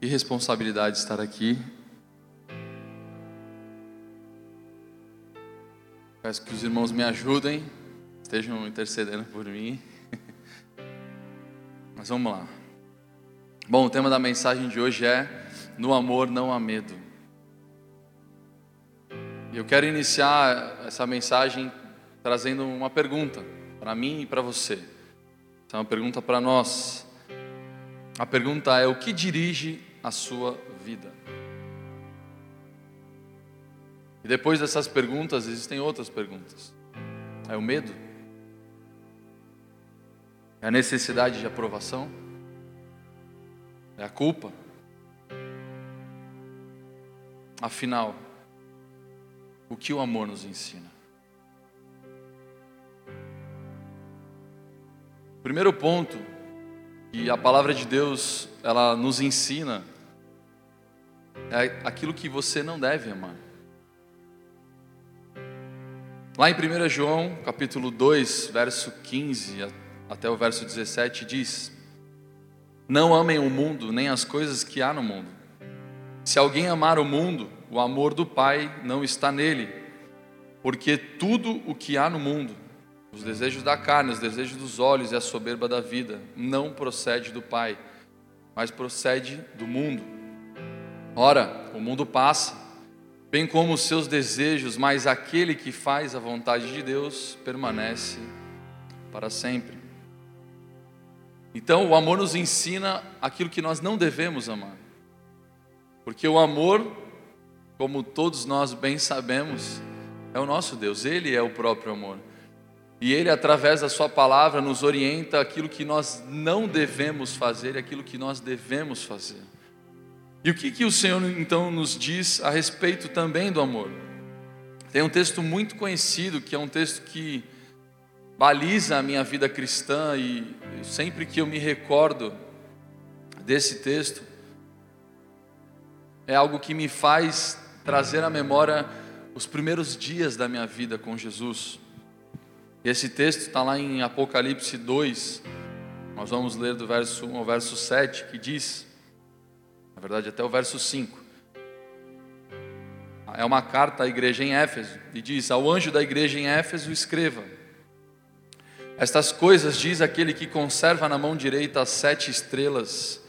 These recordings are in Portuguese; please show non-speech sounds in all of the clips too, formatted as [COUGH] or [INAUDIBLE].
Que responsabilidade estar aqui. Peço que os irmãos me ajudem, estejam intercedendo por mim. [LAUGHS] Mas vamos lá. Bom, o tema da mensagem de hoje é: No amor não há medo. Eu quero iniciar essa mensagem trazendo uma pergunta para mim e para você. Essa é uma pergunta para nós. A pergunta é: o que dirige a sua vida? E depois dessas perguntas, existem outras perguntas. É o medo? É a necessidade de aprovação? É a culpa? Afinal, o que o amor nos ensina? Primeiro ponto que a palavra de Deus ela nos ensina é aquilo que você não deve amar. Lá em 1 João, capítulo 2, verso 15 até o verso 17 diz: Não amem o mundo, nem as coisas que há no mundo. Se alguém amar o mundo, o amor do Pai não está nele, porque tudo o que há no mundo, os desejos da carne, os desejos dos olhos e a soberba da vida, não procede do Pai, mas procede do mundo. Ora, o mundo passa, bem como os seus desejos, mas aquele que faz a vontade de Deus permanece para sempre. Então, o amor nos ensina aquilo que nós não devemos amar. Porque o amor, como todos nós bem sabemos, é o nosso Deus, Ele é o próprio amor. E Ele, através da Sua palavra, nos orienta aquilo que nós não devemos fazer e aquilo que nós devemos fazer. E o que, que o Senhor então nos diz a respeito também do amor? Tem um texto muito conhecido, que é um texto que baliza a minha vida cristã e sempre que eu me recordo desse texto, é algo que me faz trazer à memória os primeiros dias da minha vida com Jesus. Esse texto está lá em Apocalipse 2, nós vamos ler do verso 1 ao verso 7, que diz, na verdade até o verso 5. É uma carta à igreja em Éfeso, e diz: Ao anjo da igreja em Éfeso, escreva estas coisas diz aquele que conserva na mão direita as sete estrelas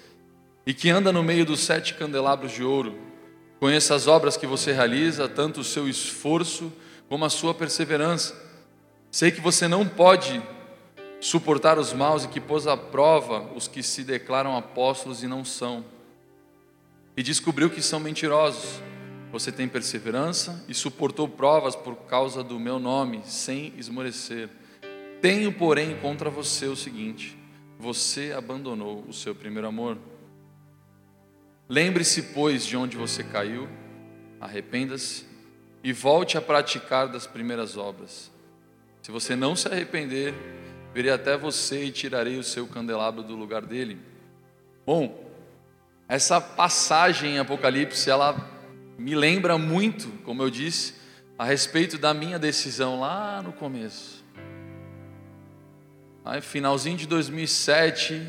e que anda no meio dos sete candelabros de ouro. Conheça as obras que você realiza, tanto o seu esforço como a sua perseverança. Sei que você não pode suportar os maus e que pôs à prova os que se declaram apóstolos e não são. E descobriu que são mentirosos. Você tem perseverança e suportou provas por causa do meu nome, sem esmorecer. Tenho, porém, contra você o seguinte: você abandonou o seu primeiro amor. Lembre-se, pois, de onde você caiu, arrependa-se e volte a praticar das primeiras obras. Se você não se arrepender, virei até você e tirarei o seu candelabro do lugar dele. Bom, essa passagem em Apocalipse, ela me lembra muito, como eu disse, a respeito da minha decisão lá no começo. Aí, finalzinho de 2007,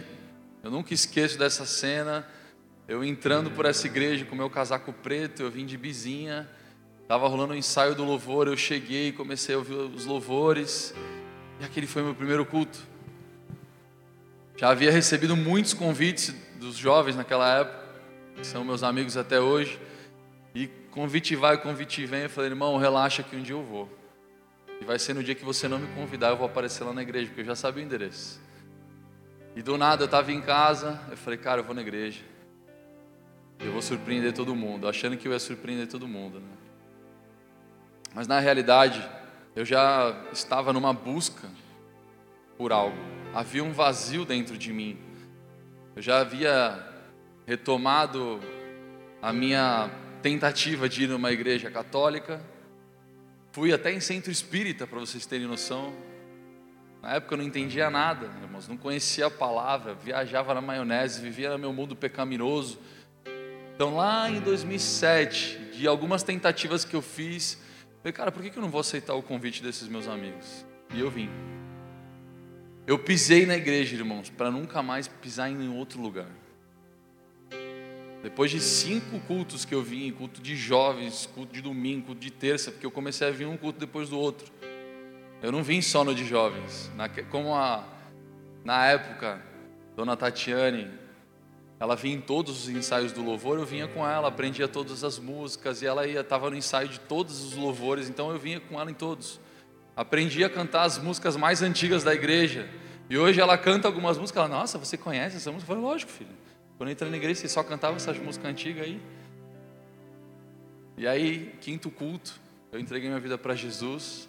eu nunca esqueço dessa cena. Eu entrando por essa igreja com meu casaco preto, eu vim de bizinha, estava rolando o um ensaio do louvor, eu cheguei, comecei a ouvir os louvores, e aquele foi meu primeiro culto. Já havia recebido muitos convites dos jovens naquela época, que são meus amigos até hoje, e convite vai, convite vem, eu falei, irmão, relaxa que um dia eu vou. E vai ser no dia que você não me convidar, eu vou aparecer lá na igreja, porque eu já sabia o endereço. E do nada eu estava em casa, eu falei, cara, eu vou na igreja. Eu vou surpreender todo mundo, achando que eu ia surpreender todo mundo. Né? Mas na realidade, eu já estava numa busca por algo. Havia um vazio dentro de mim. Eu já havia retomado a minha tentativa de ir numa igreja católica, Fui até em centro espírita, para vocês terem noção. Na época eu não entendia nada, irmãos, não conhecia a palavra, viajava na maionese, vivia no meu mundo pecaminoso. Então, lá em 2007, de algumas tentativas que eu fiz, falei, cara, por que eu não vou aceitar o convite desses meus amigos? E eu vim. Eu pisei na igreja, irmãos, para nunca mais pisar em outro lugar. Depois de cinco cultos que eu vim, culto de jovens, culto de domingo, culto de terça, porque eu comecei a vir um culto depois do outro. Eu não vim só no de jovens. Na, como a, na época, Dona Tatiane, ela vinha em todos os ensaios do louvor, eu vinha com ela, aprendia todas as músicas, e ela ia, estava no ensaio de todos os louvores, então eu vinha com ela em todos. Aprendi a cantar as músicas mais antigas da igreja. E hoje ela canta algumas músicas, ela, nossa, você conhece essa música? Eu falei, lógico, filho. Quando eu entrei na igreja, você só cantava essas músicas antigas aí. E aí, quinto culto, eu entreguei minha vida para Jesus.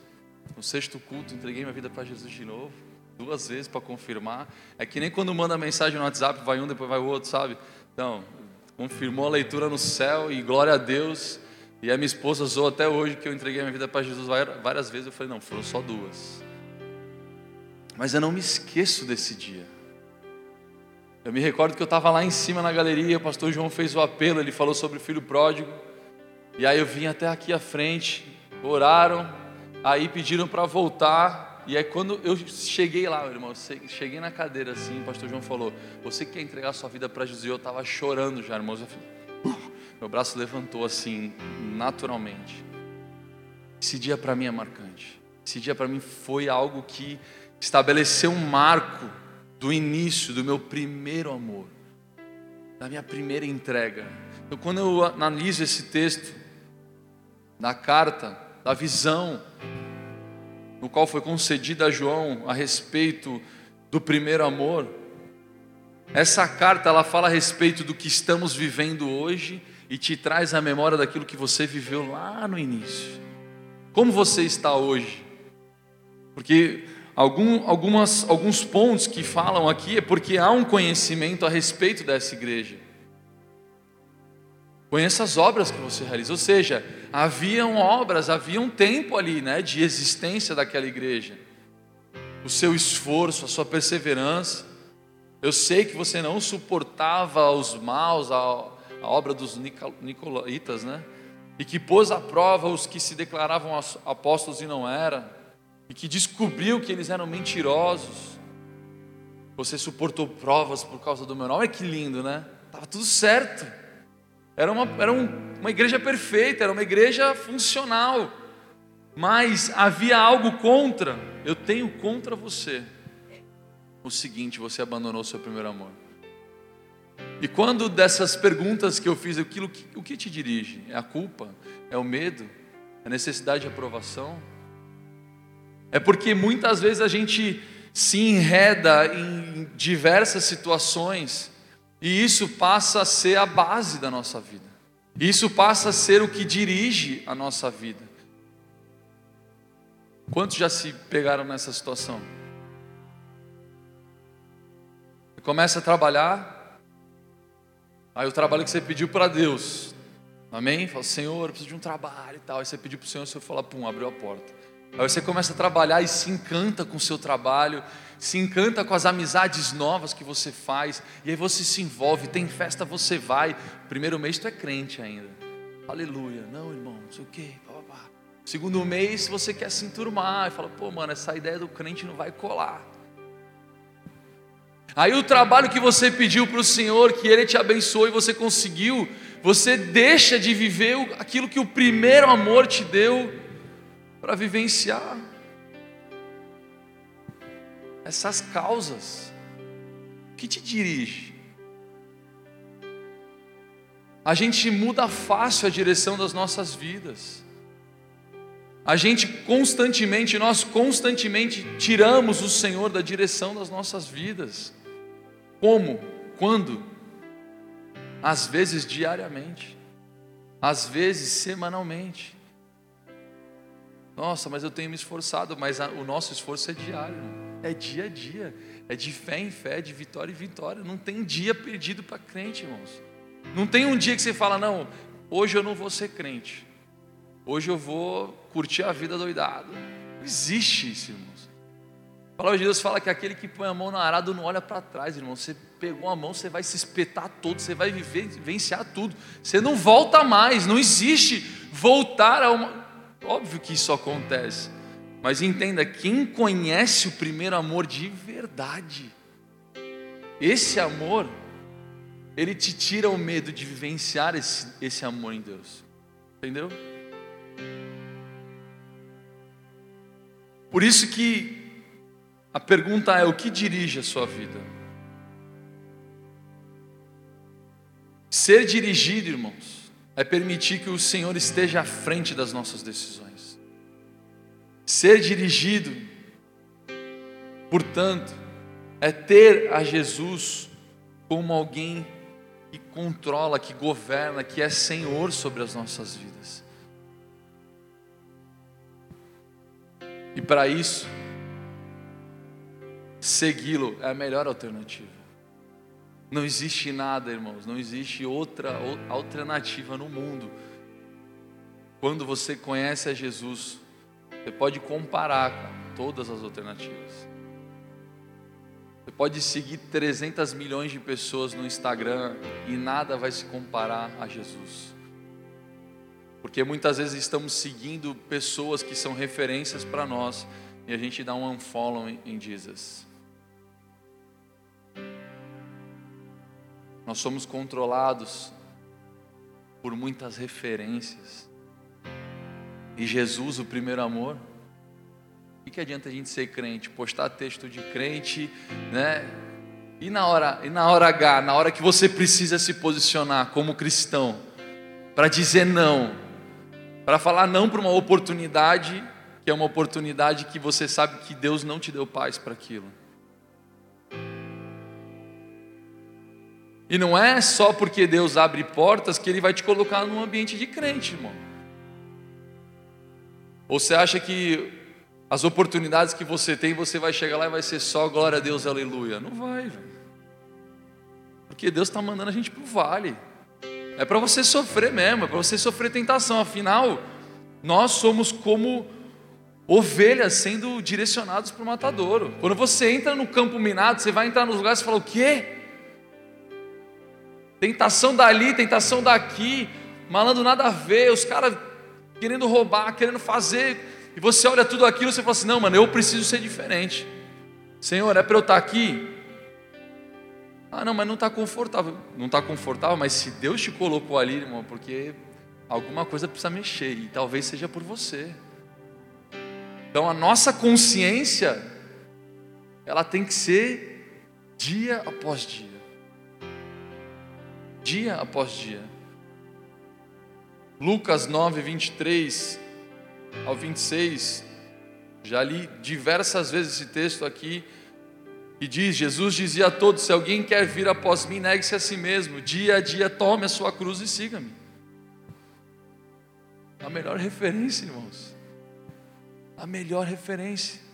No sexto culto, entreguei minha vida para Jesus de novo. Duas vezes para confirmar. É que nem quando manda mensagem no WhatsApp, vai um, depois vai o outro, sabe? Então, confirmou a leitura no céu e glória a Deus. E a minha esposa zoou até hoje que eu entreguei minha vida para Jesus várias vezes. Eu falei, não, foram só duas. Mas eu não me esqueço desse dia. Eu me recordo que eu estava lá em cima na galeria, o pastor João fez o apelo, ele falou sobre o filho pródigo. E aí eu vim até aqui à frente, oraram, aí pediram para voltar. E aí quando eu cheguei lá, meu irmão, cheguei na cadeira assim, o pastor João falou: Você quer entregar sua vida para Jesus? E eu estava chorando já, irmãos. Falei, uh, meu braço levantou assim, naturalmente. Esse dia para mim é marcante. Esse dia para mim foi algo que estabeleceu um marco do início do meu primeiro amor, da minha primeira entrega. Então, quando eu analiso esse texto da carta, da visão, no qual foi concedida a João a respeito do primeiro amor, essa carta ela fala a respeito do que estamos vivendo hoje e te traz a memória daquilo que você viveu lá no início. Como você está hoje? Porque Algum, algumas, alguns pontos que falam aqui é porque há um conhecimento a respeito dessa igreja. Conheça as obras que você realiza, ou seja, haviam obras, havia um tempo ali né, de existência daquela igreja. O seu esforço, a sua perseverança. Eu sei que você não suportava os maus, a, a obra dos Nicolaitas, né? E que pôs à prova os que se declaravam apóstolos e não eram e que descobriu que eles eram mentirosos. Você suportou provas por causa do meu nome. Olha que lindo, né? Estava tudo certo. Era, uma, era um, uma igreja perfeita, era uma igreja funcional. Mas havia algo contra. Eu tenho contra você. O seguinte, você abandonou seu primeiro amor. E quando dessas perguntas que eu fiz, aquilo, o que te dirige? É a culpa? É o medo? É a necessidade de aprovação? É porque muitas vezes a gente se enreda em diversas situações e isso passa a ser a base da nossa vida. Isso passa a ser o que dirige a nossa vida. Quantos já se pegaram nessa situação? Começa a trabalhar, aí o trabalho que você pediu para Deus, amém? Fala, Senhor, eu preciso de um trabalho e tal. Aí você pediu para o Senhor, o Senhor fala, pum, abriu a porta. Aí você começa a trabalhar e se encanta com o seu trabalho, se encanta com as amizades novas que você faz, e aí você se envolve, tem festa, você vai. Primeiro mês tu é crente ainda. Aleluia. Não, irmão, não sei o quê. Segundo mês você quer se enturmar e fala, pô, mano, essa ideia do crente não vai colar. Aí o trabalho que você pediu para o Senhor, que Ele te abençoou e você conseguiu, você deixa de viver aquilo que o primeiro amor te deu para vivenciar essas causas que te dirige. A gente muda fácil a direção das nossas vidas. A gente constantemente, nós constantemente tiramos o Senhor da direção das nossas vidas. Como? Quando? Às vezes diariamente, às vezes semanalmente. Nossa, mas eu tenho me esforçado, mas o nosso esforço é diário, é dia a dia, é de fé em fé, de vitória em vitória. Não tem dia perdido para crente, irmãos. Não tem um dia que você fala, não, hoje eu não vou ser crente, hoje eu vou curtir a vida doidado. Não existe isso, irmãos. Palavra de Deus fala que aquele que põe a mão no arado não olha para trás, irmão. Você pegou a mão, você vai se espetar todo, você vai viver, vivenciar tudo. Você não volta mais, não existe voltar a uma. Óbvio que isso acontece. Mas entenda, quem conhece o primeiro amor de verdade, esse amor ele te tira o medo de vivenciar esse, esse amor em Deus. Entendeu? Por isso que a pergunta é: o que dirige a sua vida? Ser dirigido, irmãos, é permitir que o Senhor esteja à frente das nossas decisões. Ser dirigido, portanto, é ter a Jesus como alguém que controla, que governa, que é Senhor sobre as nossas vidas. E para isso, segui-lo é a melhor alternativa. Não existe nada, irmãos, não existe outra alternativa no mundo. Quando você conhece a Jesus, você pode comparar com todas as alternativas. Você pode seguir 300 milhões de pessoas no Instagram e nada vai se comparar a Jesus. Porque muitas vezes estamos seguindo pessoas que são referências para nós e a gente dá um unfollow em Jesus. Nós somos controlados por muitas referências. E Jesus, o primeiro amor, o que, que adianta a gente ser crente, postar texto de crente, né? E na hora, e na hora H, na hora que você precisa se posicionar como cristão, para dizer não, para falar não para uma oportunidade, que é uma oportunidade que você sabe que Deus não te deu paz para aquilo. E não é só porque Deus abre portas que Ele vai te colocar num ambiente de crente, irmão. Ou você acha que as oportunidades que você tem, você vai chegar lá e vai ser só glória a Deus, aleluia? Não vai, velho. Porque Deus está mandando a gente para o vale. É para você sofrer mesmo, é para você sofrer tentação. Afinal, nós somos como ovelhas sendo direcionados para o matadouro. Quando você entra no campo minado, você vai entrar nos lugares e fala: o quê? Tentação dali, tentação daqui, malandro nada a ver, os caras querendo roubar, querendo fazer, e você olha tudo aquilo e você fala assim: não, mano, eu preciso ser diferente. Senhor, é para eu estar aqui? Ah, não, mas não está confortável. Não está confortável, mas se Deus te colocou ali, irmão, porque alguma coisa precisa mexer, e talvez seja por você. Então a nossa consciência, ela tem que ser dia após dia dia após dia. Lucas 9, 23 ao 26, já li diversas vezes esse texto aqui, e diz: Jesus dizia a todos: Se alguém quer vir após mim, negue-se a si mesmo, dia a dia tome a sua cruz e siga-me. A melhor referência, irmãos, a melhor referência.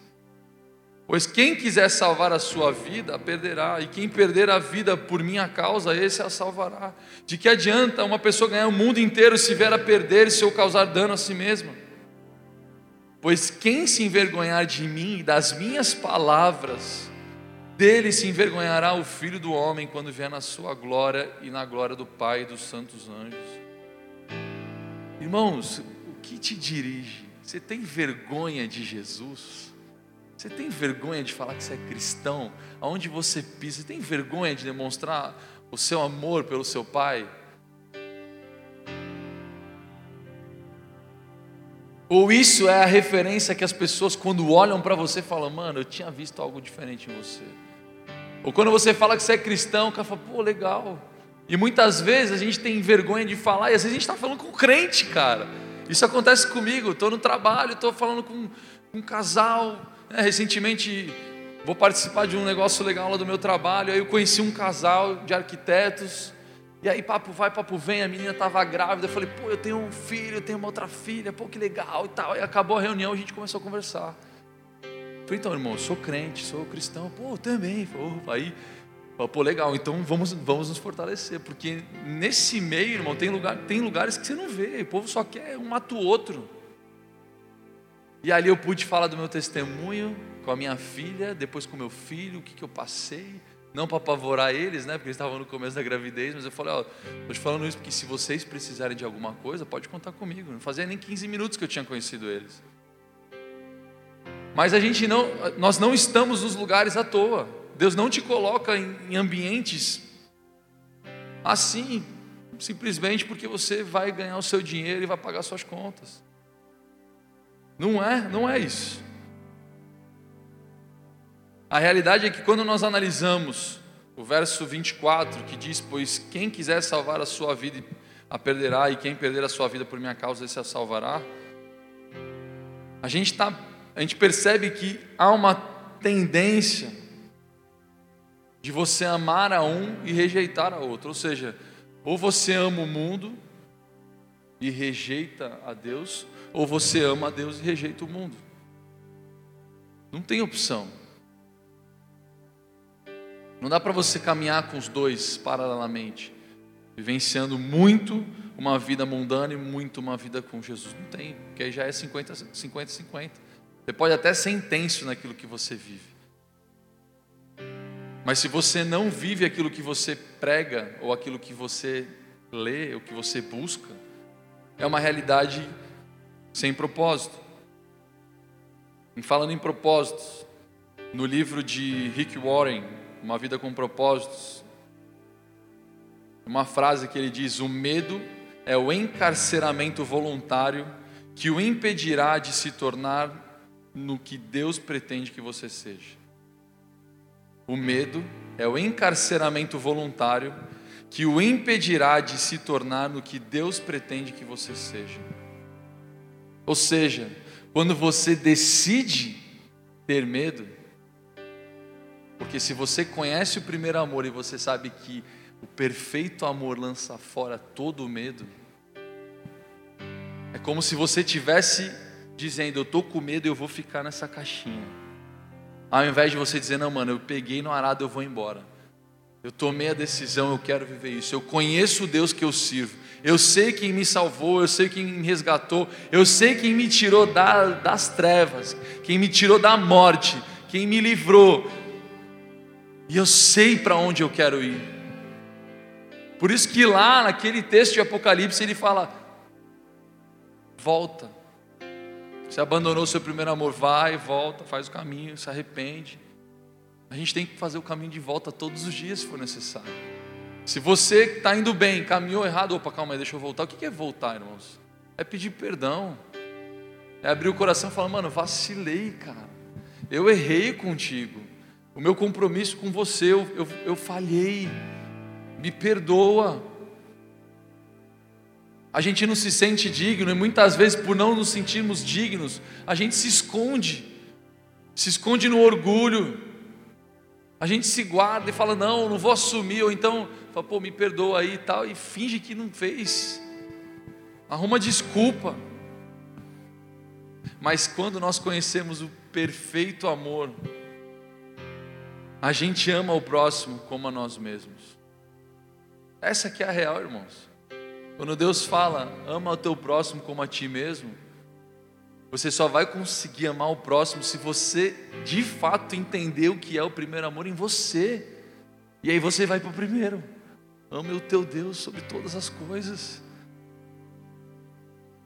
Pois quem quiser salvar a sua vida, a perderá, e quem perder a vida por minha causa, esse a salvará. De que adianta uma pessoa ganhar o mundo inteiro se vier a perder se ou causar dano a si mesma? Pois quem se envergonhar de mim e das minhas palavras, dele se envergonhará o filho do homem quando vier na sua glória e na glória do Pai e dos santos anjos. Irmãos, o que te dirige? Você tem vergonha de Jesus? Você tem vergonha de falar que você é cristão? Aonde você pisa? Você tem vergonha de demonstrar o seu amor pelo seu pai? Ou isso é a referência que as pessoas, quando olham para você, falam: Mano, eu tinha visto algo diferente em você. Ou quando você fala que você é cristão, o cara fala: Pô, legal. E muitas vezes a gente tem vergonha de falar, e às vezes a gente está falando com crente, cara. Isso acontece comigo. Estou no trabalho, estou falando com um casal é, recentemente vou participar de um negócio legal lá do meu trabalho. Aí eu conheci um casal de arquitetos. E aí, papo vai, papo vem, a menina estava grávida. Eu falei, pô, eu tenho um filho, eu tenho uma outra filha, pô, que legal e tal. E acabou a reunião, a gente começou a conversar. Eu falei, então, irmão, eu sou crente, sou cristão. Pô, também. Pô, aí, pô, legal, então vamos, vamos nos fortalecer. Porque nesse meio, irmão, tem, lugar, tem lugares que você não vê. O povo só quer um mata o outro. E ali eu pude falar do meu testemunho com a minha filha, depois com meu filho, o que, que eu passei. Não para apavorar eles, né? Porque eles estavam no começo da gravidez, mas eu falei, ó, estou te falando isso porque se vocês precisarem de alguma coisa, pode contar comigo. Não fazia nem 15 minutos que eu tinha conhecido eles. Mas a gente não, nós não estamos nos lugares à toa. Deus não te coloca em, em ambientes assim, simplesmente porque você vai ganhar o seu dinheiro e vai pagar suas contas. Não é, não é isso. A realidade é que quando nós analisamos o verso 24, que diz: Pois quem quiser salvar a sua vida a perderá, e quem perder a sua vida por minha causa, esse a salvará. A gente, tá, a gente percebe que há uma tendência de você amar a um e rejeitar a outro. Ou seja, ou você ama o mundo e rejeita a Deus, ou você ama a Deus e rejeita o mundo. Não tem opção. Não dá para você caminhar com os dois paralelamente, vivenciando muito uma vida mundana e muito uma vida com Jesus. Não tem, porque aí já é 50, 50, 50. Você pode até ser intenso naquilo que você vive. Mas se você não vive aquilo que você prega, ou aquilo que você lê, ou que você busca, é uma realidade sem propósito. E falando em propósitos, no livro de Rick Warren, Uma Vida com Propósitos, uma frase que ele diz: O medo é o encarceramento voluntário que o impedirá de se tornar no que Deus pretende que você seja. O medo é o encarceramento voluntário que o impedirá de se tornar no que Deus pretende que você seja. Ou seja, quando você decide ter medo, porque se você conhece o primeiro amor e você sabe que o perfeito amor lança fora todo o medo. É como se você tivesse dizendo: Eu estou com medo e eu vou ficar nessa caixinha. Ao invés de você dizer: Não, mano, eu peguei no arado, eu vou embora. Eu tomei a decisão, eu quero viver isso. Eu conheço o Deus que eu sirvo. Eu sei quem me salvou, eu sei quem me resgatou, eu sei quem me tirou da, das trevas, quem me tirou da morte, quem me livrou. E eu sei para onde eu quero ir. Por isso que lá naquele texto de Apocalipse ele fala: volta. Você abandonou seu primeiro amor, vai, volta, faz o caminho, se arrepende. A gente tem que fazer o caminho de volta todos os dias, se for necessário. Se você está indo bem, caminhou errado, opa, calma aí, deixa eu voltar. O que é voltar, irmãos? É pedir perdão. É abrir o coração e falar, mano, vacilei, cara. Eu errei contigo. O meu compromisso com você, eu, eu, eu falhei me perdoa. A gente não se sente digno e muitas vezes, por não nos sentirmos dignos, a gente se esconde, se esconde no orgulho, a gente se guarda e fala: Não, não vou assumir, ou então, fala, pô, me perdoa aí e tal, e finge que não fez, arruma desculpa. Mas quando nós conhecemos o perfeito amor, a gente ama o próximo como a nós mesmos. Essa aqui é a real, irmãos. Quando Deus fala, ama o teu próximo como a ti mesmo, você só vai conseguir amar o próximo se você de fato entender o que é o primeiro amor em você. E aí você vai para o primeiro. Ame o teu Deus sobre todas as coisas.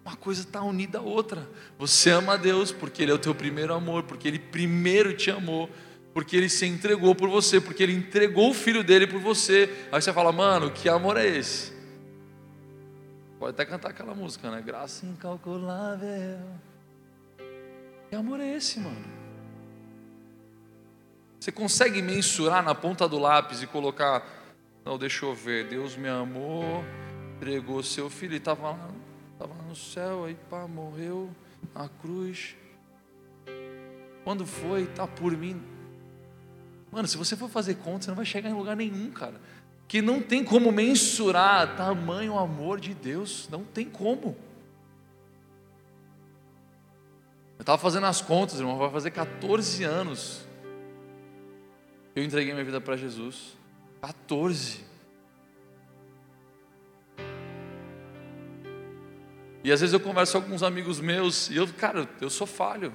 Uma coisa está unida à outra. Você ama a Deus porque Ele é o teu primeiro amor, porque Ele primeiro te amou porque ele se entregou por você, porque ele entregou o filho dele por você. Aí você fala, mano, que amor é esse? Pode até cantar aquela música, né? Graça incalculável. Que amor é esse, mano? Você consegue mensurar na ponta do lápis e colocar, não, deixa eu ver, Deus me amou, entregou seu filho, ele estava lá, estava no céu, aí pá, morreu na cruz. Quando foi, tá por mim, Mano, se você for fazer conta, você não vai chegar em lugar nenhum, cara. Que não tem como mensurar tamanho amor de Deus, não tem como. Eu estava fazendo as contas, irmão, vai fazer 14 anos eu entreguei minha vida para Jesus. 14. E às vezes eu converso com alguns amigos meus e eu, cara, eu sou falho.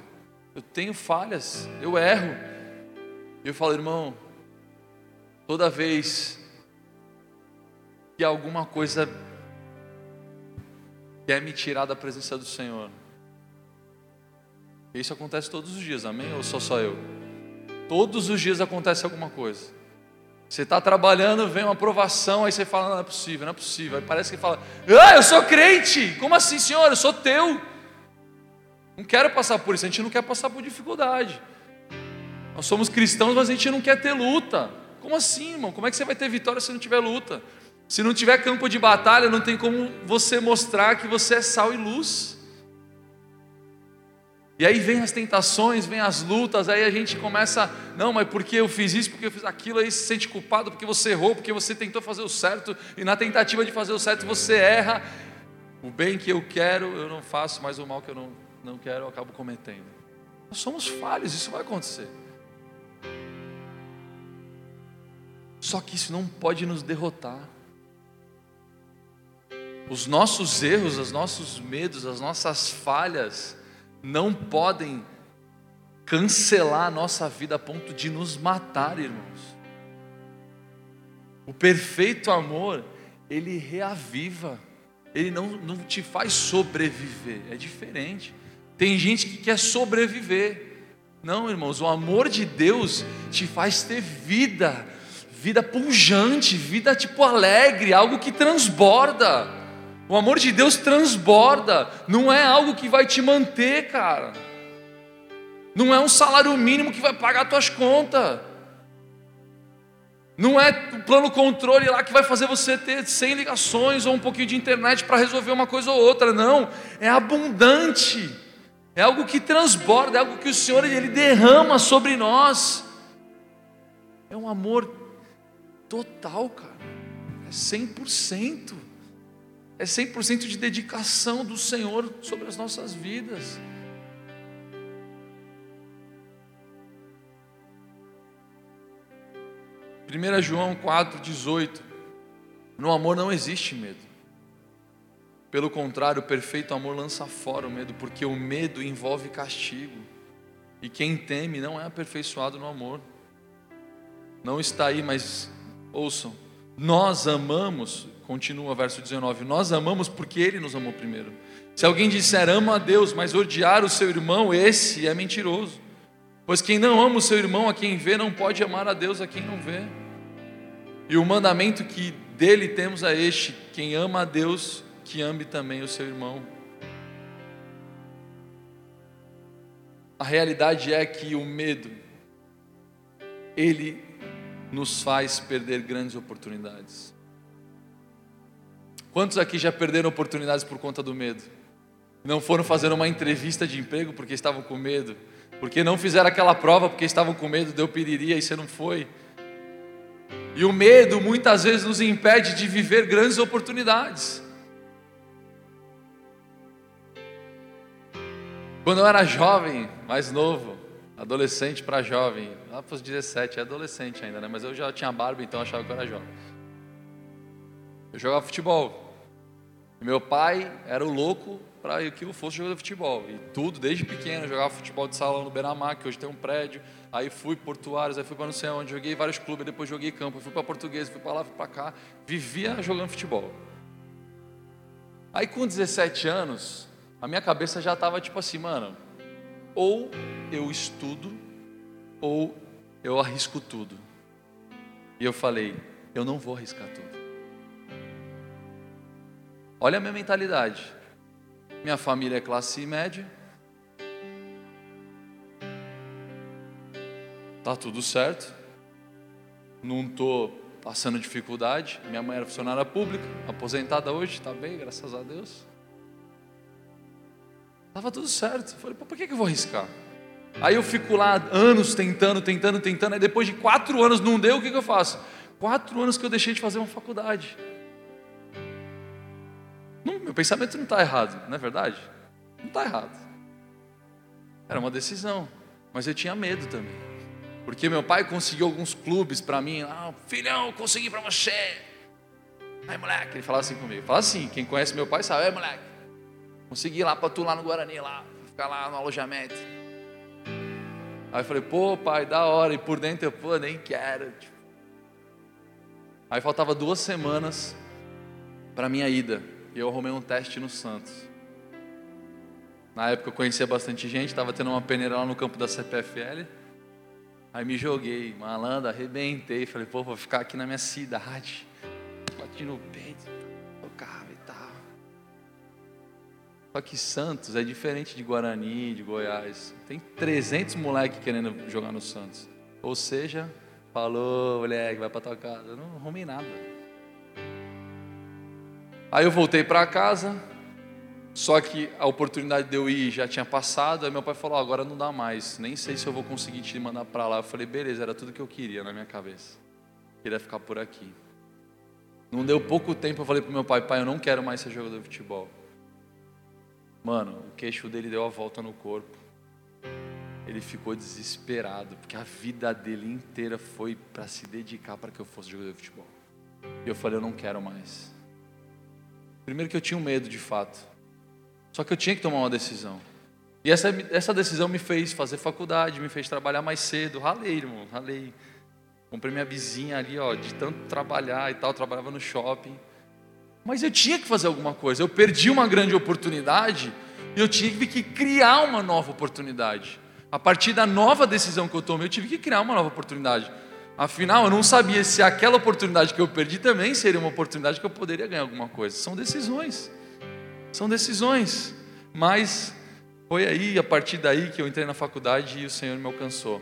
Eu tenho falhas, eu erro. E eu falo, irmão, toda vez que alguma coisa quer me tirar da presença do Senhor, isso acontece todos os dias, amém? Ou só só eu? Todos os dias acontece alguma coisa. Você está trabalhando, vem uma aprovação, aí você fala, não, é possível, não é possível. Aí parece que fala, ah, eu sou crente. Como assim, senhor? Eu sou teu. Não quero passar por isso, a gente não quer passar por dificuldade. Nós somos cristãos, mas a gente não quer ter luta. Como assim, irmão? Como é que você vai ter vitória se não tiver luta? Se não tiver campo de batalha, não tem como você mostrar que você é sal e luz. E aí vem as tentações, vem as lutas, aí a gente começa, não, mas porque eu fiz isso, porque eu fiz aquilo, aí se sente culpado porque você errou, porque você tentou fazer o certo, e na tentativa de fazer o certo você erra. O bem que eu quero, eu não faço, mas o mal que eu não, não quero, eu acabo cometendo. Nós somos falhos, isso vai acontecer. Só que isso não pode nos derrotar. Os nossos erros, os nossos medos, as nossas falhas, não podem cancelar a nossa vida a ponto de nos matar, irmãos. O perfeito amor, ele reaviva, ele não, não te faz sobreviver, é diferente. Tem gente que quer sobreviver. Não, irmãos, o amor de Deus te faz ter vida, vida pujante, vida tipo alegre, algo que transborda. O amor de Deus transborda, não é algo que vai te manter, cara. Não é um salário mínimo que vai pagar tuas contas. Não é o plano controle lá que vai fazer você ter 100 ligações ou um pouquinho de internet para resolver uma coisa ou outra. Não, é abundante. É algo que transborda, é algo que o Senhor ele derrama sobre nós. É um amor total, cara. É 100%. É 100% de dedicação do Senhor sobre as nossas vidas. Primeira João 4:18. No amor não existe medo. Pelo contrário, o perfeito amor lança fora o medo, porque o medo envolve castigo. E quem teme não é aperfeiçoado no amor. Não está aí, mas ouçam. Nós amamos Continua verso 19: Nós amamos porque Ele nos amou primeiro. Se alguém disser ama a Deus, mas odiar o seu irmão, esse é mentiroso. Pois quem não ama o seu irmão a quem vê, não pode amar a Deus a quem não vê. E o mandamento que dele temos é este: quem ama a Deus, que ame também o seu irmão. A realidade é que o medo, ele nos faz perder grandes oportunidades. Quantos aqui já perderam oportunidades por conta do medo? Não foram fazer uma entrevista de emprego porque estavam com medo? Porque não fizeram aquela prova porque estavam com medo, deu pediria e você não foi? E o medo muitas vezes nos impede de viver grandes oportunidades. Quando eu era jovem, mais novo, adolescente para jovem, lá para os 17, é adolescente ainda, né? mas eu já tinha barba, então achava que eu era jovem. Eu jogava futebol. Meu pai era o louco para que eu fosse jogador de futebol. E tudo, desde pequeno, jogava futebol de salão no Beramar, que hoje tem um prédio. Aí fui Portuários, aí fui para não sei onde, joguei vários clubes, depois joguei campo, fui para Português, fui para lá, fui para cá. Vivia jogando futebol. Aí com 17 anos, a minha cabeça já estava tipo assim, mano, ou eu estudo, ou eu arrisco tudo. E eu falei, eu não vou arriscar tudo. Olha a minha mentalidade. Minha família é classe média. Tá tudo certo. Não tô passando dificuldade. Minha mãe era funcionária pública, aposentada hoje, tá bem, graças a Deus. Tava tudo certo. Falei, por que, que eu vou arriscar? Aí eu fico lá anos tentando, tentando, tentando. Aí depois de quatro anos não deu, o que, que eu faço? Quatro anos que eu deixei de fazer uma faculdade. Pensamento não está errado, não é verdade? Não está errado. Era uma decisão, mas eu tinha medo também. Porque meu pai conseguiu alguns clubes para mim. Ah, filhão, consegui para você. Aí, moleque, ele falava assim comigo. Fala assim, quem conhece meu pai sabe, aí, moleque, consegui lá para tu lá no Guarani, lá, ficar lá no alojamento. Aí eu falei, pô, pai, da hora. E por dentro eu, pô, nem quero. Aí faltava duas semanas para minha ida e eu arrumei um teste no Santos. Na época eu conhecia bastante gente, estava tendo uma peneira lá no campo da CPFL. Aí me joguei, malandro, arrebentei. Falei, pô, vou ficar aqui na minha cidade. Bati no peito, tocava e tal. Só que Santos é diferente de Guarani, de Goiás. Tem 300 moleques querendo jogar no Santos. Ou seja, falou, moleque, vai para tua casa. Eu não arrumei nada. Aí eu voltei para casa, só que a oportunidade de eu ir já tinha passado, aí meu pai falou: agora não dá mais, nem sei se eu vou conseguir te mandar para lá. Eu falei: beleza, era tudo que eu queria na minha cabeça, queria ficar por aqui. Não deu pouco tempo, eu falei para meu pai: pai, eu não quero mais ser jogador de futebol. Mano, o queixo dele deu a volta no corpo. Ele ficou desesperado, porque a vida dele inteira foi para se dedicar para que eu fosse jogador de futebol. E eu falei: eu não quero mais. Primeiro que eu tinha um medo de fato. Só que eu tinha que tomar uma decisão. E essa, essa decisão me fez fazer faculdade, me fez trabalhar mais cedo. Ralei, irmão, ralei. Comprei minha vizinha ali, ó, de tanto trabalhar e tal, trabalhava no shopping. Mas eu tinha que fazer alguma coisa. Eu perdi uma grande oportunidade e eu tive que criar uma nova oportunidade. A partir da nova decisão que eu tomei, eu tive que criar uma nova oportunidade. Afinal, eu não sabia se aquela oportunidade que eu perdi também seria uma oportunidade que eu poderia ganhar alguma coisa. São decisões. São decisões. Mas foi aí, a partir daí, que eu entrei na faculdade e o Senhor me alcançou.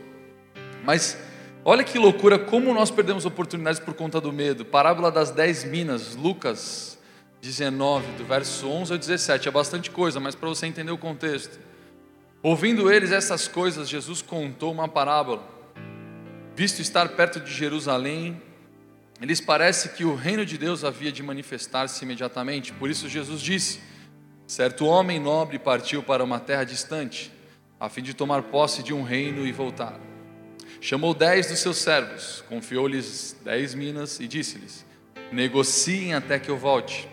Mas olha que loucura, como nós perdemos oportunidades por conta do medo. Parábola das dez minas, Lucas 19, do verso 11 ao 17. É bastante coisa, mas para você entender o contexto. Ouvindo eles essas coisas, Jesus contou uma parábola. Visto estar perto de Jerusalém, lhes parece que o reino de Deus havia de manifestar-se imediatamente. Por isso Jesus disse: Certo homem nobre partiu para uma terra distante, a fim de tomar posse de um reino e voltar. Chamou dez dos seus servos, confiou-lhes dez minas e disse-lhes: Negociem até que eu volte.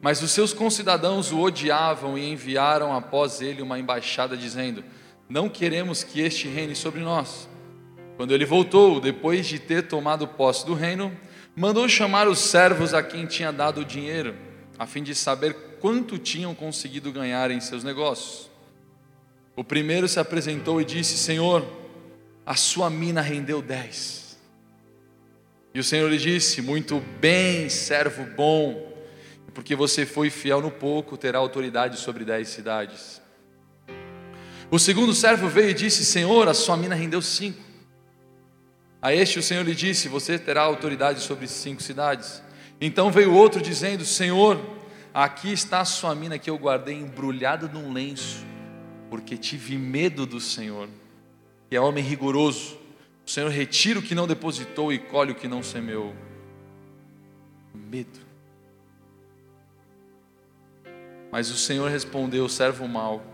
Mas os seus concidadãos o odiavam e enviaram após ele uma embaixada dizendo: Não queremos que este reine sobre nós. Quando ele voltou, depois de ter tomado posse do reino, mandou chamar os servos a quem tinha dado o dinheiro, a fim de saber quanto tinham conseguido ganhar em seus negócios. O primeiro se apresentou e disse: Senhor, a sua mina rendeu dez. E o Senhor lhe disse: Muito bem, servo bom, porque você foi fiel no pouco, terá autoridade sobre dez cidades. O segundo servo veio e disse: Senhor, a sua mina rendeu cinco. A este o Senhor lhe disse: Você terá autoridade sobre cinco cidades. Então veio outro dizendo: Senhor, Aqui está a sua mina que eu guardei embrulhada num lenço, porque tive medo do Senhor, que é homem rigoroso. O Senhor retira o que não depositou e colhe o que não semeou. Medo. Mas o Senhor respondeu, servo mau,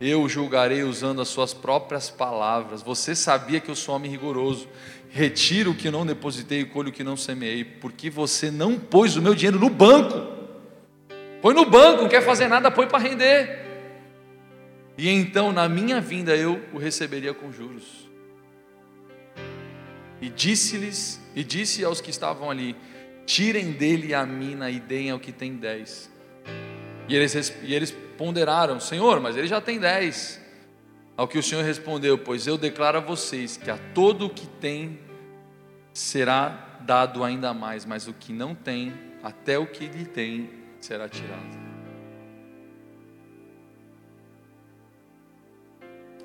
eu julgarei usando as suas próprias palavras. Você sabia que eu sou homem rigoroso. Retiro o que não depositei e colho o que não semeei, porque você não pôs o meu dinheiro no banco Põe no banco, não quer fazer nada, põe para render. E então, na minha vinda, eu o receberia com juros. E disse-lhes, e disse aos que estavam ali: Tirem dele a mina e deem ao que tem dez. E eles, e eles ponderaram: Senhor, mas ele já tem dez. Ao que o Senhor respondeu: Pois eu declaro a vocês que a todo o que tem será dado ainda mais, mas o que não tem, até o que lhe tem será tirado.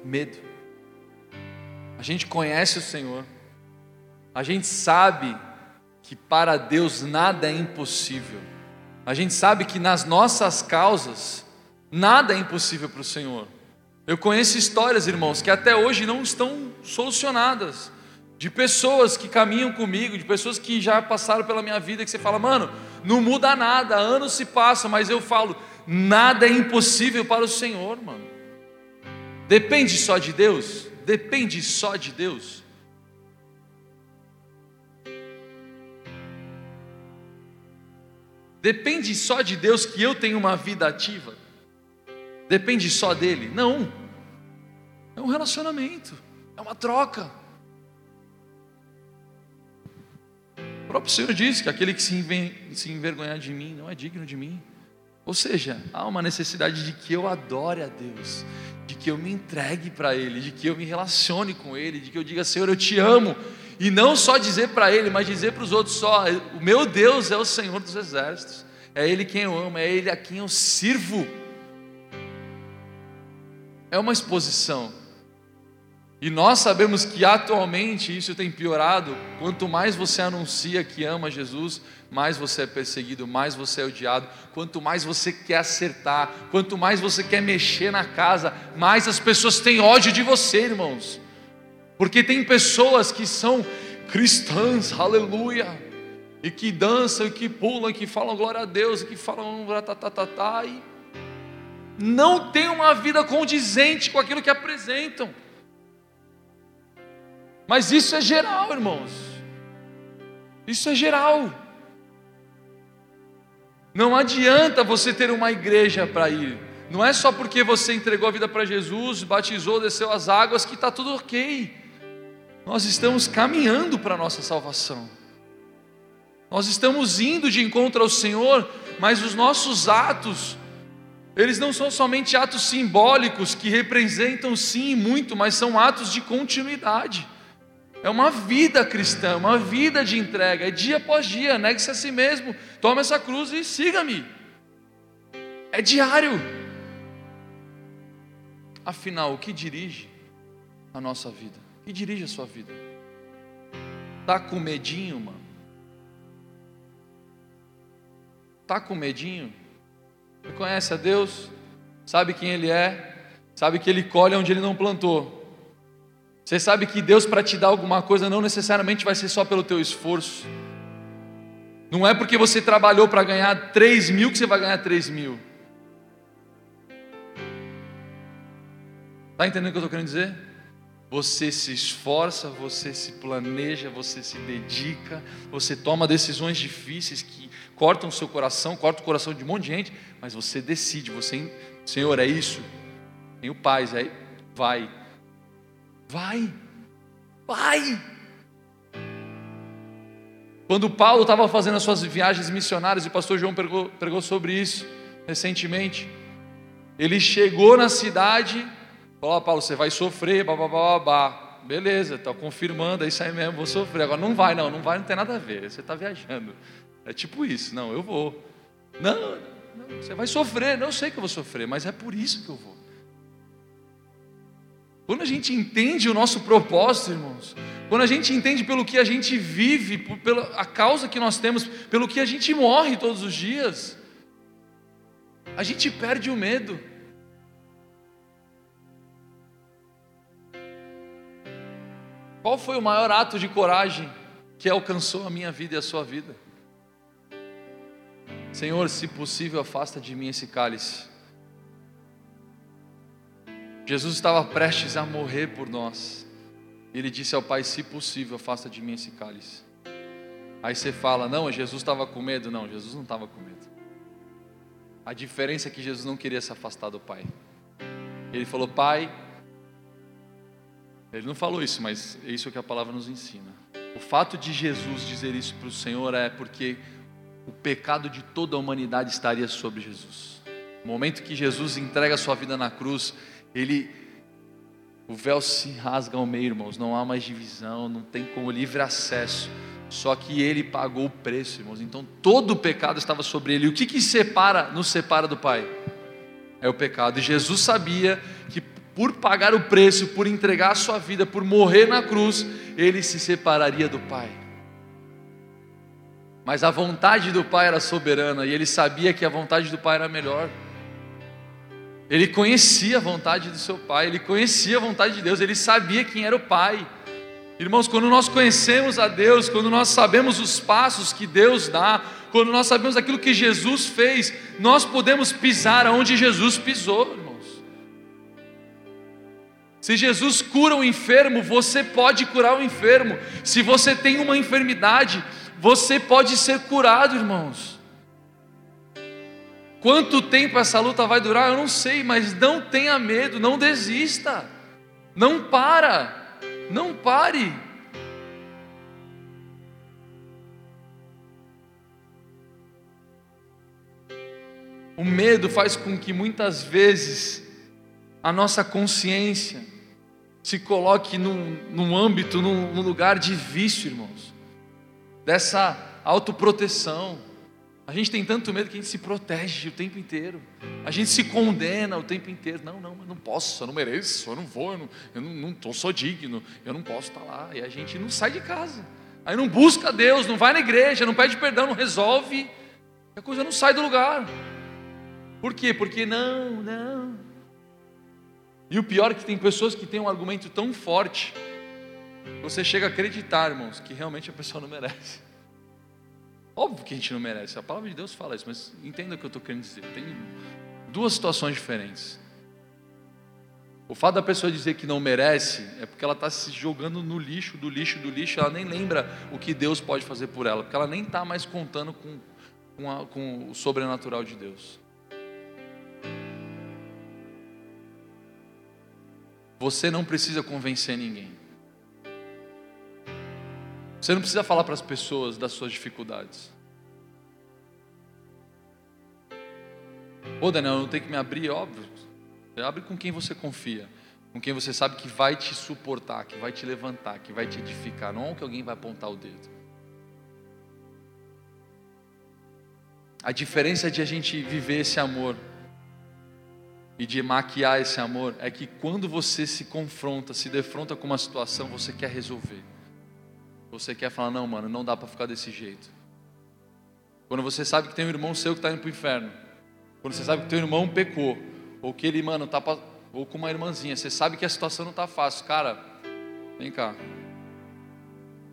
Medo. A gente conhece o Senhor, a gente sabe que para Deus nada é impossível, a gente sabe que nas nossas causas nada é impossível para o Senhor. Eu conheço histórias, irmãos, que até hoje não estão solucionadas de pessoas que caminham comigo, de pessoas que já passaram pela minha vida, que você fala, mano, não muda nada, anos se passam, mas eu falo, nada é impossível para o Senhor, mano. Depende só de Deus? Depende só de Deus. Depende só de Deus que eu tenha uma vida ativa? Depende só dele? Não. É um relacionamento, é uma troca. próprio Senhor disse que aquele que se envergonhar de mim não é digno de mim. Ou seja, há uma necessidade de que eu adore a Deus, de que eu me entregue para Ele, de que eu me relacione com Ele, de que eu diga, Senhor, eu te amo. E não só dizer para Ele, mas dizer para os outros só: o meu Deus é o Senhor dos exércitos, é Ele quem eu amo, é Ele a quem eu sirvo. É uma exposição. E nós sabemos que atualmente isso tem piorado. Quanto mais você anuncia que ama Jesus, mais você é perseguido, mais você é odiado. Quanto mais você quer acertar, quanto mais você quer mexer na casa, mais as pessoas têm ódio de você, irmãos. Porque tem pessoas que são cristãs, aleluia, e que dançam, e que pulam, e que falam glória a Deus, e que falam tá e não tem uma vida condizente com aquilo que apresentam. Mas isso é geral, irmãos. Isso é geral. Não adianta você ter uma igreja para ir. Não é só porque você entregou a vida para Jesus, batizou, desceu as águas, que está tudo ok. Nós estamos caminhando para a nossa salvação. Nós estamos indo de encontro ao Senhor, mas os nossos atos, eles não são somente atos simbólicos que representam sim muito, mas são atos de continuidade. É uma vida cristã, uma vida de entrega, é dia após dia, negue-se a si mesmo, tome essa cruz e siga-me. É diário. Afinal, o que dirige a nossa vida? O que dirige a sua vida? Tá com medinho, mano? Tá com medinho? Você conhece a Deus? Sabe quem Ele é? Sabe que Ele colhe onde Ele não plantou. Você sabe que Deus para te dar alguma coisa não necessariamente vai ser só pelo teu esforço. Não é porque você trabalhou para ganhar 3 mil que você vai ganhar 3 mil. Está entendendo o que eu estou querendo dizer? Você se esforça, você se planeja, você se dedica, você toma decisões difíceis que cortam o seu coração, cortam o coração de um monte de gente, mas você decide, você, Senhor, é isso. Tenho paz, aí vai. Vai, vai. Quando Paulo estava fazendo as suas viagens missionárias, e o pastor João pregou, pregou sobre isso recentemente, ele chegou na cidade, falou: Paulo, você vai sofrer, babá. Beleza, está confirmando, é isso aí mesmo, vou sofrer. Agora não vai, não, não vai, não tem nada a ver, você está viajando. É tipo isso, não, eu vou. Não, não, você vai sofrer, não eu sei que eu vou sofrer, mas é por isso que eu vou. Quando a gente entende o nosso propósito, irmãos, quando a gente entende pelo que a gente vive, pela a causa que nós temos, pelo que a gente morre todos os dias, a gente perde o medo. Qual foi o maior ato de coragem que alcançou a minha vida e a sua vida? Senhor, se possível, afasta de mim esse cálice. Jesus estava prestes a morrer por nós. Ele disse ao Pai: Se possível, afasta de mim esse cálice. Aí você fala: Não, Jesus estava com medo. Não, Jesus não estava com medo. A diferença é que Jesus não queria se afastar do Pai. Ele falou: Pai. Ele não falou isso, mas é isso que a palavra nos ensina. O fato de Jesus dizer isso para o Senhor é porque o pecado de toda a humanidade estaria sobre Jesus. No momento que Jesus entrega a sua vida na cruz, ele o véu se rasga ao meio, irmãos, não há mais divisão, não tem como livre acesso. Só que ele pagou o preço, irmãos. Então todo o pecado estava sobre ele. E o que que separa, nos separa do Pai? É o pecado. E Jesus sabia que por pagar o preço, por entregar a sua vida, por morrer na cruz, ele se separaria do Pai. Mas a vontade do Pai era soberana e ele sabia que a vontade do Pai era melhor. Ele conhecia a vontade do seu pai, ele conhecia a vontade de Deus, ele sabia quem era o pai. Irmãos, quando nós conhecemos a Deus, quando nós sabemos os passos que Deus dá, quando nós sabemos aquilo que Jesus fez, nós podemos pisar aonde Jesus pisou, irmãos. Se Jesus cura o enfermo, você pode curar o enfermo. Se você tem uma enfermidade, você pode ser curado, irmãos. Quanto tempo essa luta vai durar? Eu não sei, mas não tenha medo, não desista. Não para. Não pare. O medo faz com que muitas vezes a nossa consciência se coloque num, num âmbito, num, num lugar de vício, irmãos, dessa autoproteção. A gente tem tanto medo que a gente se protege o tempo inteiro. A gente se condena o tempo inteiro. Não, não, eu não posso, eu não mereço, eu não vou, eu não, eu não, não, não sou digno, eu não posso estar lá. E a gente não sai de casa. Aí não busca Deus, não vai na igreja, não pede perdão, não resolve. A coisa não sai do lugar. Por quê? Porque não, não. E o pior é que tem pessoas que têm um argumento tão forte, você chega a acreditar, irmãos, que realmente a pessoa não merece. Óbvio que a gente não merece, a palavra de Deus fala isso, mas entenda o que eu estou querendo dizer. Tem duas situações diferentes. O fato da pessoa dizer que não merece é porque ela está se jogando no lixo, do lixo, do lixo, ela nem lembra o que Deus pode fazer por ela, porque ela nem está mais contando com, com, a, com o sobrenatural de Deus. Você não precisa convencer ninguém. Você não precisa falar para as pessoas das suas dificuldades. Ô Daniel, eu não tenho que me abrir, óbvio. Você abre com quem você confia, com quem você sabe que vai te suportar, que vai te levantar, que vai te edificar, não que alguém vai apontar o dedo. A diferença de a gente viver esse amor e de maquiar esse amor é que quando você se confronta, se defronta com uma situação, você quer resolver. Você quer falar, não, mano, não dá para ficar desse jeito. Quando você sabe que tem um irmão seu que está indo para o inferno, quando você sabe que teu irmão pecou, ou que ele, mano, tá ou com uma irmãzinha, você sabe que a situação não está fácil, cara, vem cá.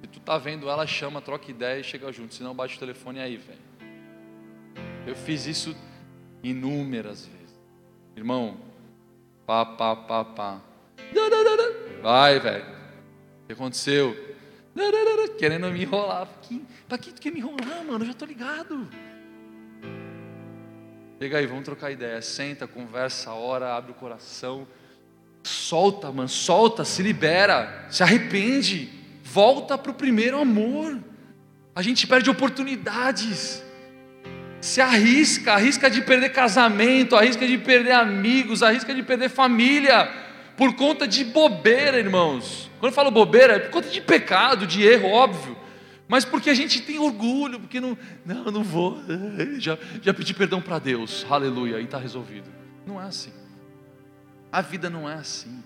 Se tu tá vendo ela, chama, troca ideia e chega junto, senão bate o telefone aí, velho. Eu fiz isso inúmeras vezes. Irmão, pá, pá, pá, pá. Vai, velho. O que aconteceu? Querendo me enrolar. Pra que tu quer me enrolar, mano? Eu já tô ligado. Chega aí, vamos trocar ideia. Senta, conversa, ora, abre o coração. Solta, mano, solta, se libera, se arrepende, volta para o primeiro amor. A gente perde oportunidades se arrisca, arrisca de perder casamento, arrisca de perder amigos, arrisca de perder família, por conta de bobeira, irmãos. Quando eu falo bobeira, é por conta de pecado, de erro, óbvio. Mas porque a gente tem orgulho, porque não, não, não vou, já, já pedi perdão para Deus, aleluia, e está resolvido. Não é assim. A vida não é assim.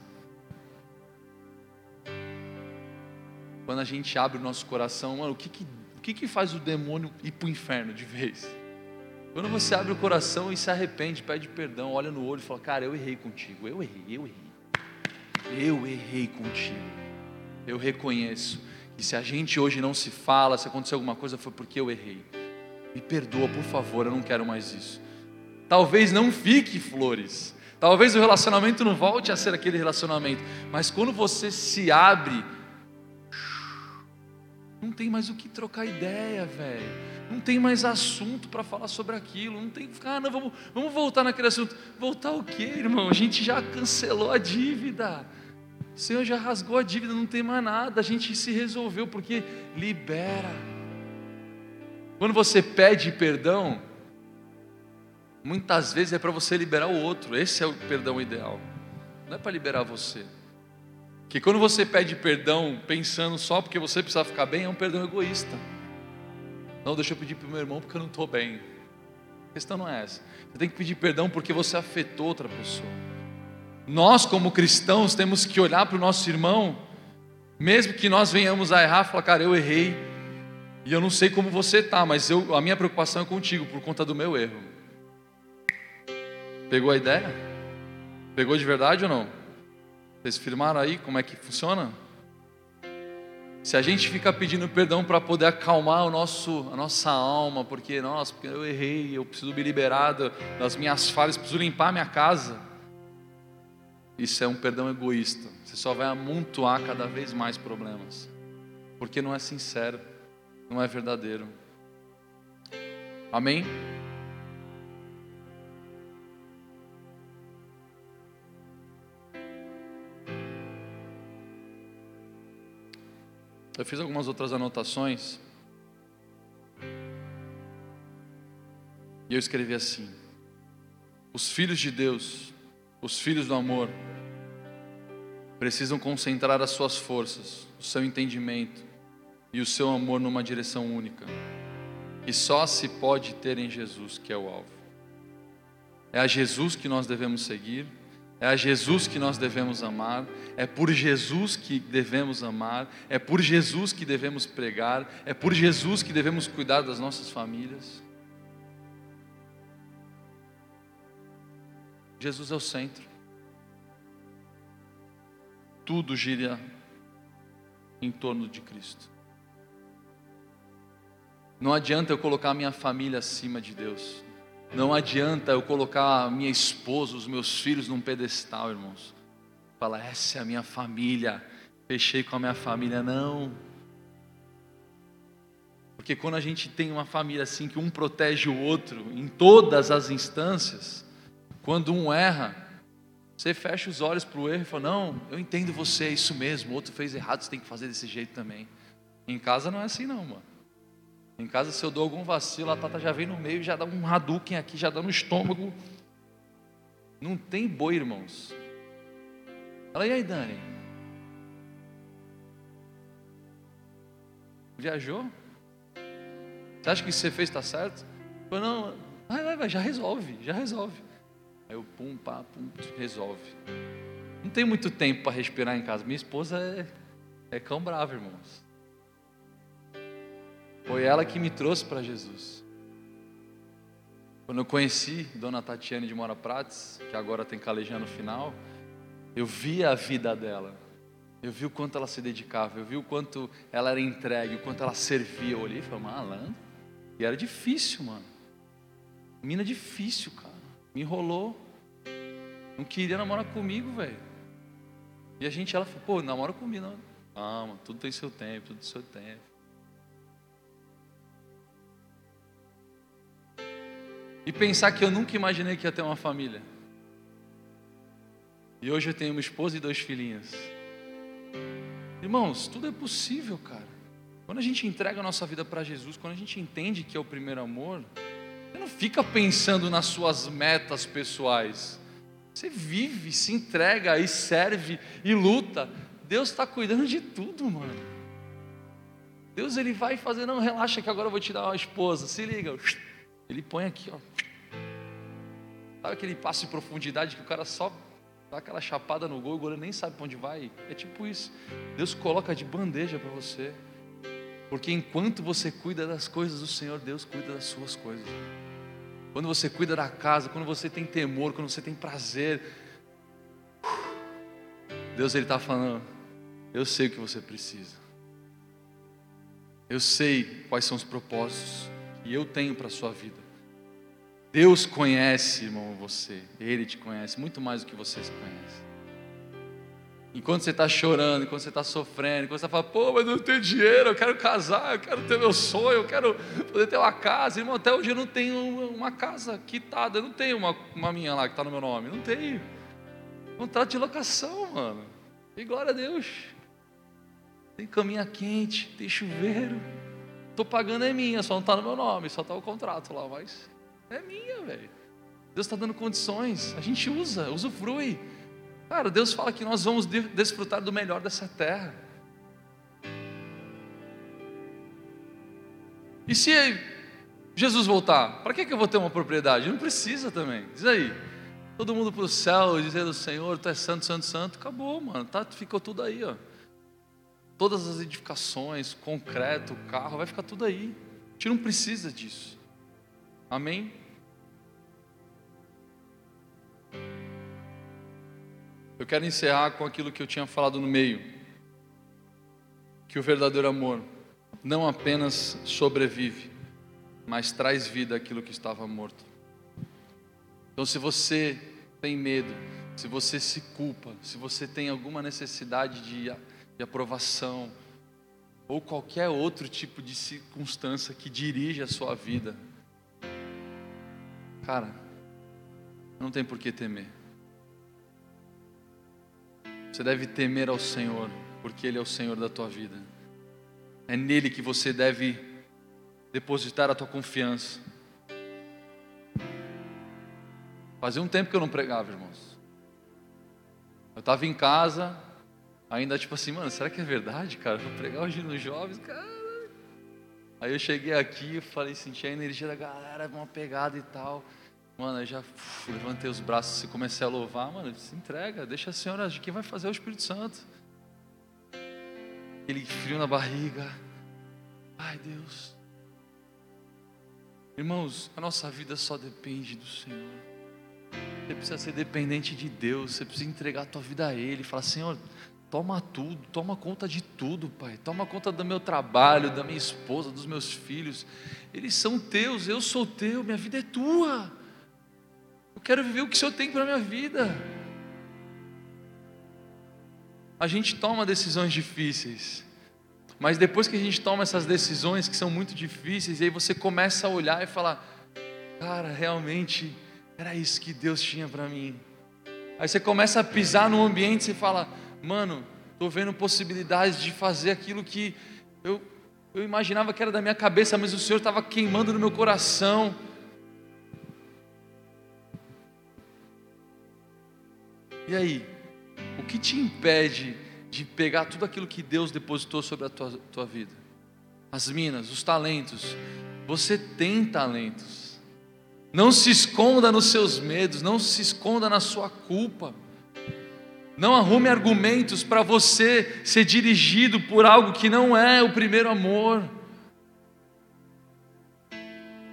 Quando a gente abre o nosso coração, mano, o que, que, o que, que faz o demônio ir para o inferno de vez? Quando você abre o coração e se arrepende, pede perdão, olha no olho e fala: Cara, eu errei contigo, eu errei, eu errei, eu errei contigo. Eu reconheço que se a gente hoje não se fala, se aconteceu alguma coisa, foi porque eu errei. Me perdoa, por favor, eu não quero mais isso. Talvez não fique flores, talvez o relacionamento não volte a ser aquele relacionamento, mas quando você se abre, não tem mais o que trocar ideia, velho não tem mais assunto para falar sobre aquilo, não tem que ficar, ah, não, vamos, vamos voltar naquele assunto. Voltar o quê, irmão? A gente já cancelou a dívida. O Senhor já rasgou a dívida, não tem mais nada. A gente se resolveu porque libera. Quando você pede perdão, muitas vezes é para você liberar o outro. Esse é o perdão ideal. Não é para liberar você. Que quando você pede perdão pensando só porque você precisa ficar bem, é um perdão egoísta. Não, deixa eu pedir para o meu irmão porque eu não estou bem. A questão não é essa. Você tem que pedir perdão porque você afetou outra pessoa. Nós, como cristãos, temos que olhar para o nosso irmão, mesmo que nós venhamos a errar, falar, cara, eu errei, e eu não sei como você está, mas eu, a minha preocupação é contigo por conta do meu erro. Pegou a ideia? Pegou de verdade ou não? Vocês firmaram aí como é que funciona? Se a gente fica pedindo perdão para poder acalmar o nosso, a nossa alma, porque, nossa, porque eu errei, eu preciso me liberar das minhas falhas, preciso limpar minha casa. Isso é um perdão egoísta. Você só vai amontoar cada vez mais problemas. Porque não é sincero, não é verdadeiro. Amém? Eu fiz algumas outras anotações. E eu escrevi assim: Os filhos de Deus os filhos do amor, precisam concentrar as suas forças, o seu entendimento e o seu amor numa direção única, que só se pode ter em Jesus, que é o alvo. É a Jesus que nós devemos seguir, é a Jesus que nós devemos amar, é por Jesus que devemos amar, é por Jesus que devemos pregar, é por Jesus que devemos cuidar das nossas famílias. Jesus é o centro. Tudo gira em torno de Cristo. Não adianta eu colocar minha família acima de Deus. Não adianta eu colocar minha esposa, os meus filhos num pedestal, irmãos. Fala, essa é a minha família. Fechei com a minha família. Não. Porque quando a gente tem uma família assim, que um protege o outro em todas as instâncias, quando um erra, você fecha os olhos para o erro e fala: Não, eu entendo você, é isso mesmo. O outro fez errado, você tem que fazer desse jeito também. Em casa não é assim, não, mano. Em casa, se eu dou algum vacilo, a Tata já vem no meio, já dá um Hadouken aqui, já dá no estômago. Não tem boi, irmãos. Fala, e aí, Dani? Viajou? Você acha que que você fez está certo? Falei, não, vai, vai, vai, já resolve, já resolve. Aí eu, pum, pá, pum, resolve. Não tem muito tempo para respirar em casa. Minha esposa é, é cão bravo, irmãos. Foi ela que me trouxe para Jesus. Quando eu conheci Dona Tatiane de Mora Prates, que agora tem calejando final, eu vi a vida dela. Eu vi o quanto ela se dedicava, eu vi o quanto ela era entregue, o quanto ela servia. Eu olhei e falei, malandro. E era difícil, mano. Mina difícil, cara. Me enrolou. Não queria namorar comigo, velho. E a gente, ela falou, pô, namora comigo. Não, Calma, tudo tem seu tempo, tudo tem seu tempo. E pensar que eu nunca imaginei que ia ter uma família. E hoje eu tenho uma esposa e dois filhinhos. Irmãos, tudo é possível, cara. Quando a gente entrega a nossa vida para Jesus, quando a gente entende que é o primeiro amor, você não fica pensando nas suas metas pessoais. Você vive, se entrega e serve e luta. Deus está cuidando de tudo, mano. Deus ele vai fazer, não, relaxa que agora eu vou te dar uma esposa. Se liga. Ele põe aqui, ó. Sabe aquele passo de profundidade que o cara só dá aquela chapada no gol e o goleiro nem sabe para onde vai? É tipo isso. Deus coloca de bandeja para você. Porque enquanto você cuida das coisas do Senhor, Deus cuida das suas coisas. Quando você cuida da casa, quando você tem temor, quando você tem prazer, Deus ele está falando, eu sei o que você precisa. Eu sei quais são os propósitos que eu tenho para a sua vida. Deus conhece, irmão, você. Ele te conhece muito mais do que você se conhece. Enquanto você está chorando, enquanto você está sofrendo, enquanto você está falando, pô, mas eu não tenho dinheiro, eu quero casar, eu quero ter meu sonho, eu quero poder ter uma casa. Irmão, até hoje eu não tenho uma casa quitada, eu não tenho uma, uma minha lá que está no meu nome, não tenho. Contrato de locação, mano. E glória a Deus. Tem caminha quente, tem chuveiro. Estou pagando é minha, só não está no meu nome, só está o contrato lá, mas é minha, velho. Deus está dando condições, a gente usa, usufrui. Cara, Deus fala que nós vamos desfrutar do melhor dessa terra. E se Jesus voltar, para que, que eu vou ter uma propriedade? Não precisa também. Diz aí. Todo mundo para o céu dizendo: Senhor, tu és santo, santo, santo. Acabou, mano. Tá, ficou tudo aí, ó. Todas as edificações, concreto, carro, vai ficar tudo aí. A gente não precisa disso. Amém? Eu quero encerrar com aquilo que eu tinha falado no meio. Que o verdadeiro amor não apenas sobrevive, mas traz vida àquilo que estava morto. Então, se você tem medo, se você se culpa, se você tem alguma necessidade de, de aprovação, ou qualquer outro tipo de circunstância que dirige a sua vida, cara, não tem por que temer. Você deve temer ao Senhor, porque Ele é o Senhor da tua vida. É nele que você deve depositar a tua confiança. Fazia um tempo que eu não pregava, irmãos. Eu estava em casa, ainda tipo assim, mano, será que é verdade, cara? Vou pregar hoje nos jovens, cara. Aí eu cheguei aqui, falei, senti a energia da galera, uma pegada e tal. Mano, eu já uf, levantei os braços e comecei a louvar. Mano, se entrega, deixa a senhora agir. Quem vai fazer é o Espírito Santo. Aquele frio na barriga. Ai, Deus. Irmãos, a nossa vida só depende do Senhor. Você precisa ser dependente de Deus. Você precisa entregar a tua vida a Ele. Falar, Senhor, toma tudo, toma conta de tudo, Pai. Toma conta do meu trabalho, da minha esposa, dos meus filhos. Eles são teus, eu sou teu, minha vida é tua. Eu quero viver o que o Senhor tem para a minha vida. A gente toma decisões difíceis, mas depois que a gente toma essas decisões que são muito difíceis, aí você começa a olhar e falar: Cara, realmente era isso que Deus tinha para mim. Aí você começa a pisar no ambiente e fala: Mano, estou vendo possibilidades de fazer aquilo que eu, eu imaginava que era da minha cabeça, mas o Senhor estava queimando no meu coração. E aí, o que te impede de pegar tudo aquilo que Deus depositou sobre a tua, tua vida? As minas, os talentos. Você tem talentos. Não se esconda nos seus medos, não se esconda na sua culpa. Não arrume argumentos para você ser dirigido por algo que não é o primeiro amor.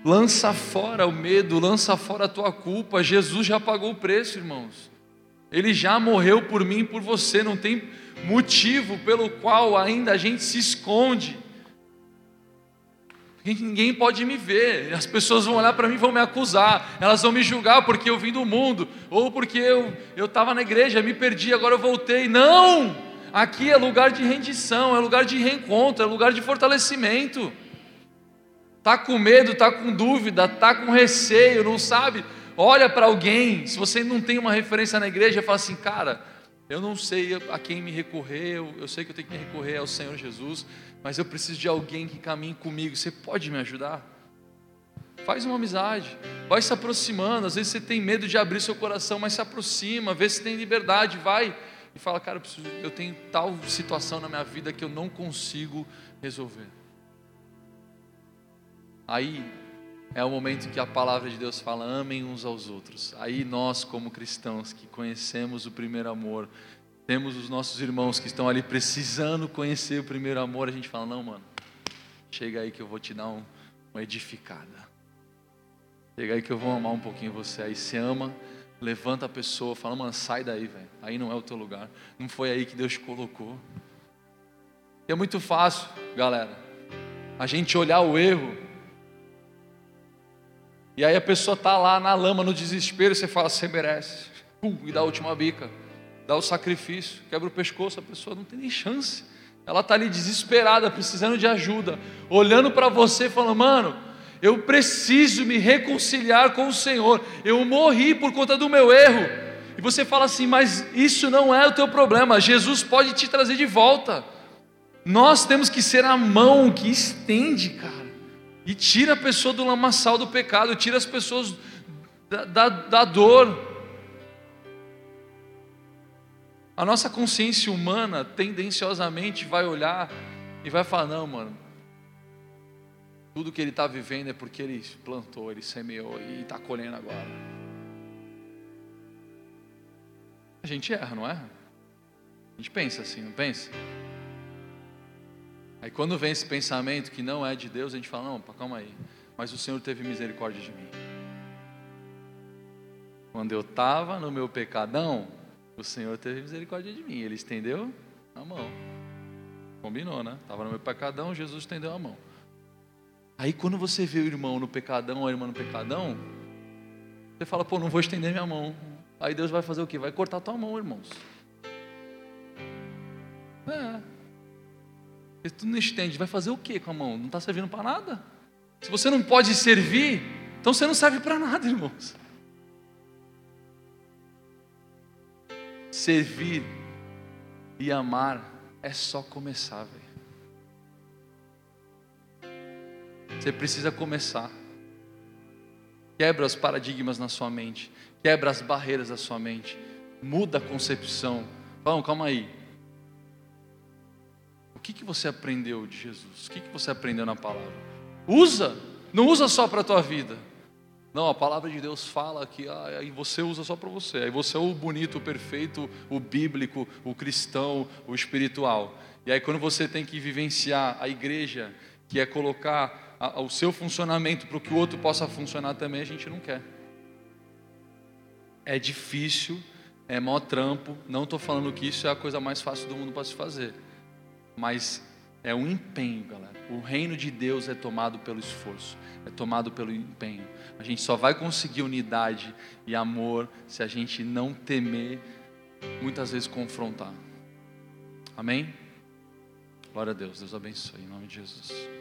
Lança fora o medo, lança fora a tua culpa. Jesus já pagou o preço, irmãos. Ele já morreu por mim e por você, não tem motivo pelo qual ainda a gente se esconde. Ninguém pode me ver, as pessoas vão olhar para mim e vão me acusar, elas vão me julgar porque eu vim do mundo, ou porque eu estava na igreja, me perdi, agora eu voltei. Não! Aqui é lugar de rendição, é lugar de reencontro, é lugar de fortalecimento. Tá com medo, tá com dúvida, tá com receio, não sabe? Olha para alguém, se você não tem uma referência na igreja, fala assim, cara, eu não sei a quem me recorrer, eu, eu sei que eu tenho que me recorrer ao Senhor Jesus, mas eu preciso de alguém que caminhe comigo, você pode me ajudar? Faz uma amizade, vai se aproximando, às vezes você tem medo de abrir seu coração, mas se aproxima, vê se tem liberdade, vai e fala, cara, eu, preciso, eu tenho tal situação na minha vida que eu não consigo resolver. Aí é o momento que a palavra de Deus fala: amem uns aos outros. Aí nós, como cristãos que conhecemos o primeiro amor, temos os nossos irmãos que estão ali precisando conhecer o primeiro amor, a gente fala: não, mano, chega aí que eu vou te dar um, uma edificada. Chega aí que eu vou amar um pouquinho você. Aí você ama, levanta a pessoa, fala: mano, sai daí, velho. Aí não é o teu lugar. Não foi aí que Deus te colocou. E é muito fácil, galera, a gente olhar o erro e aí a pessoa está lá na lama, no desespero, e você fala, você merece. Pum, e dá a última bica. Dá o sacrifício, quebra o pescoço, a pessoa não tem nem chance. Ela está ali desesperada, precisando de ajuda, olhando para você, falando, mano, eu preciso me reconciliar com o Senhor. Eu morri por conta do meu erro. E você fala assim, mas isso não é o teu problema. Jesus pode te trazer de volta. Nós temos que ser a mão que estende, cara e tira a pessoa do lamaçal do pecado, tira as pessoas da, da, da dor. A nossa consciência humana tendenciosamente vai olhar e vai falar: não, mano, tudo que ele está vivendo é porque ele plantou, ele semeou e está colhendo agora. A gente erra, não erra? A gente pensa assim, não pensa? Aí quando vem esse pensamento que não é de Deus, a gente fala: não, calma aí, mas o Senhor teve misericórdia de mim. Quando eu estava no meu pecadão, o Senhor teve misericórdia de mim. Ele estendeu a mão. Combinou, né? Estava no meu pecadão, Jesus estendeu a mão. Aí quando você vê o irmão no pecadão, a irmã no pecadão, você fala, pô, não vou estender minha mão. Aí Deus vai fazer o quê? Vai cortar tua mão, irmãos. Porque tu não estende, vai fazer o que com a mão? Não está servindo para nada? Se você não pode servir, então você não serve para nada, irmãos. Servir e amar é só começar, velho. Você precisa começar. Quebra os paradigmas na sua mente, quebra as barreiras da sua mente. muda a concepção. Fala, calma aí. Que, que você aprendeu de Jesus? O que, que você aprendeu na palavra? Usa, não usa só para a tua vida. Não, a palavra de Deus fala que ah, aí você usa só para você. Aí você é o bonito, o perfeito, o bíblico, o cristão, o espiritual. E aí quando você tem que vivenciar a igreja, que é colocar a, o seu funcionamento para que o outro possa funcionar também, a gente não quer. É difícil, é maior trampo. Não estou falando que isso é a coisa mais fácil do mundo para se fazer. Mas é um empenho, galera. O reino de Deus é tomado pelo esforço, é tomado pelo empenho. A gente só vai conseguir unidade e amor se a gente não temer, muitas vezes confrontar. Amém? Glória a Deus, Deus abençoe, em nome de Jesus.